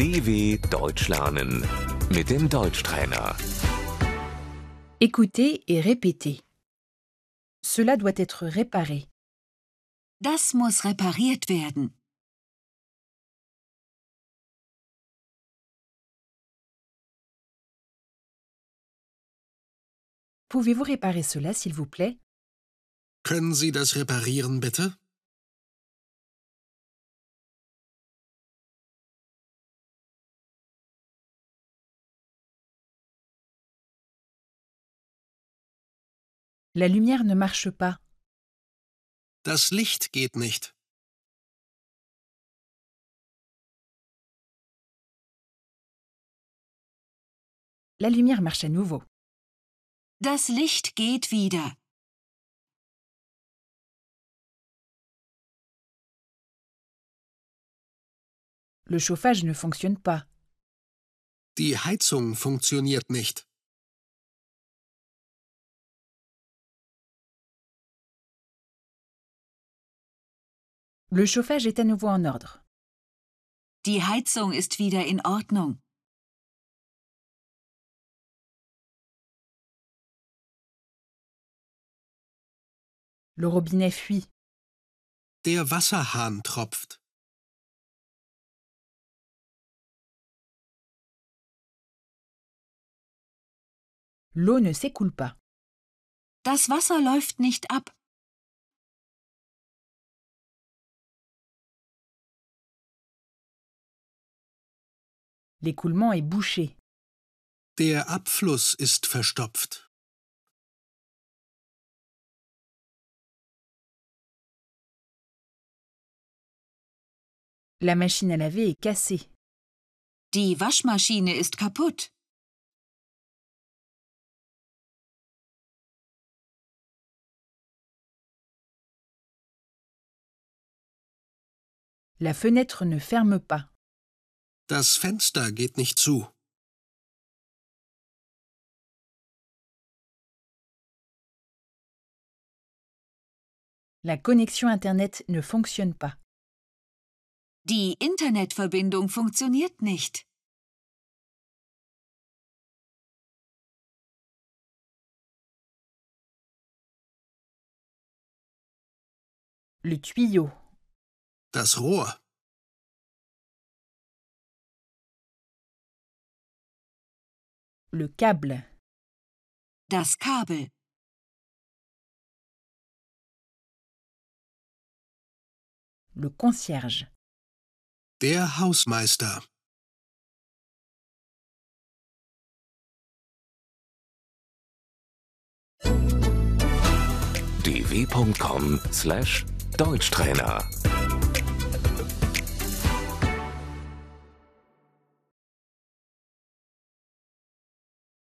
DW Deutsch lernen mit dem Deutschtrainer. Écoutez et répétez. Cela doit être réparé. Das muss repariert werden. Pouvez-vous réparer cela, s'il vous plaît Können Sie das reparieren, bitte? La lumière ne marche pas. Das Licht geht nicht. La lumière marche à nouveau. Das Licht geht wieder. Le chauffage ne fonctionne pas. Die Heizung funktioniert nicht. Le chauffage est à nouveau en ordre. Die Heizung ist wieder in Ordnung. Le robinet fuit. Der Wasserhahn tropft. L'eau ne s'écoule pas. Das Wasser läuft nicht ab. L'écoulement est bouché. Der Abfluss ist verstopft. La machine à laver est cassée. Die Waschmaschine ist kaputt. La fenêtre ne ferme pas. Das Fenster geht nicht zu. La connexion Internet ne fonctionne pas. Die Internetverbindung funktioniert nicht. Le tuyau. Das Rohr. Le câble. Das Kabel. Le concierge. Der Hausmeister. dw.com/deutschtrainer